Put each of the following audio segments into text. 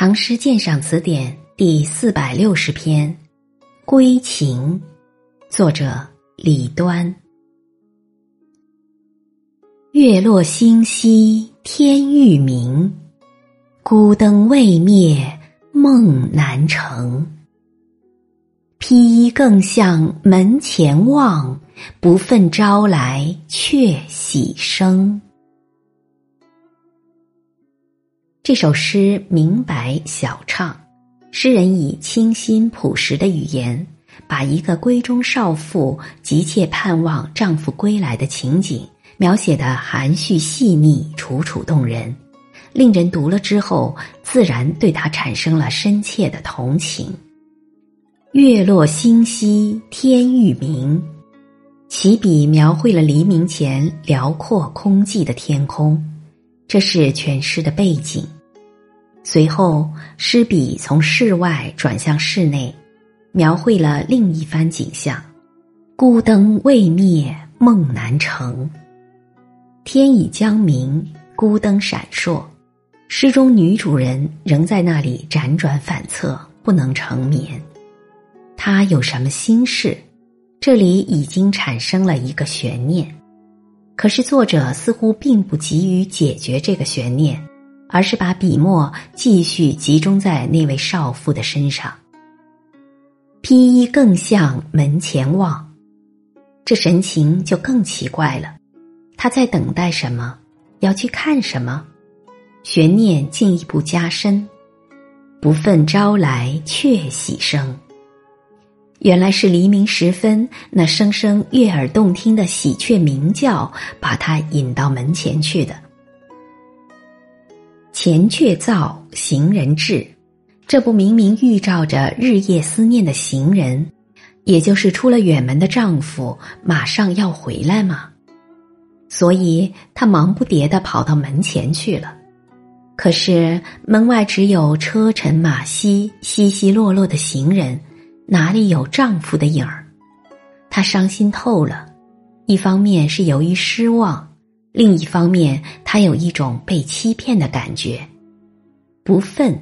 唐诗鉴赏词典第四百六十篇《归情》，作者李端。月落星稀天欲明，孤灯未灭梦难成。披衣更向门前望，不忿朝来却喜声。这首诗明白晓畅，诗人以清新朴实的语言，把一个闺中少妇急切盼望丈夫归来的情景描写的含蓄细腻、楚楚动人，令人读了之后自然对他产生了深切的同情。月落星稀天欲明，起笔描绘了黎明前辽阔空寂的天空，这是全诗的背景。随后，诗笔从室外转向室内，描绘了另一番景象：孤灯未灭，梦难成。天已将明，孤灯闪烁，诗中女主人仍在那里辗转反侧，不能成眠。她有什么心事？这里已经产生了一个悬念，可是作者似乎并不急于解决这个悬念。而是把笔墨继续集中在那位少妇的身上。披衣更向门前望，这神情就更奇怪了。他在等待什么？要去看什么？悬念进一步加深。不忿招来却喜声，原来是黎明时分那声声悦耳动听的喜鹊鸣叫，把他引到门前去的。前却造，行人至，这不明明预兆着日夜思念的行人，也就是出了远门的丈夫马上要回来吗？所以她忙不迭的跑到门前去了。可是门外只有车尘马稀、稀稀落落的行人，哪里有丈夫的影儿？她伤心透了，一方面是由于失望。另一方面，他有一种被欺骗的感觉，不忿，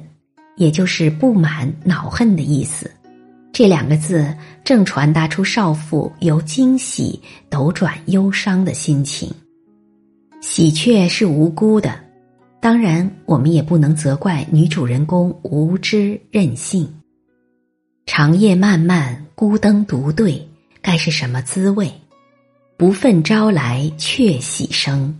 也就是不满、恼恨的意思。这两个字正传达出少妇由惊喜斗转忧伤的心情。喜鹊是无辜的，当然，我们也不能责怪女主人公无知任性。长夜漫漫，孤灯独对，该是什么滋味？不忿招来却喜声，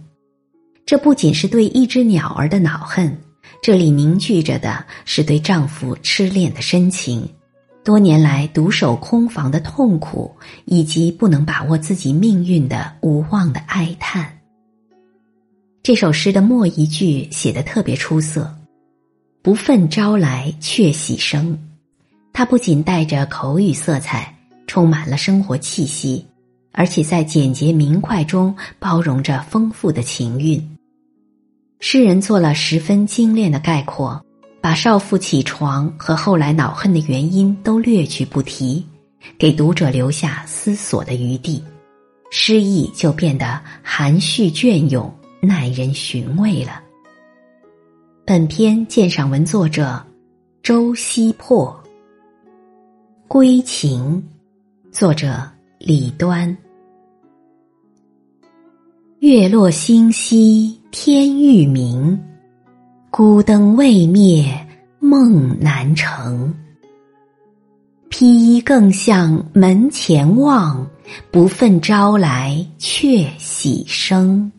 这不仅是对一只鸟儿的恼恨，这里凝聚着的是对丈夫痴恋的深情，多年来独守空房的痛苦，以及不能把握自己命运的无望的哀叹。这首诗的末一句写得特别出色，“不忿招来却喜声”，它不仅带着口语色彩，充满了生活气息。而且在简洁明快中包容着丰富的情韵。诗人做了十分精炼的概括，把少妇起床和后来恼恨的原因都略去不提，给读者留下思索的余地，诗意就变得含蓄隽永、耐人寻味了。本篇鉴赏文作者周希破，《归情》，作者李端。月落星稀天欲明，孤灯未灭梦难成。披衣更向门前望，不忿朝来却喜声。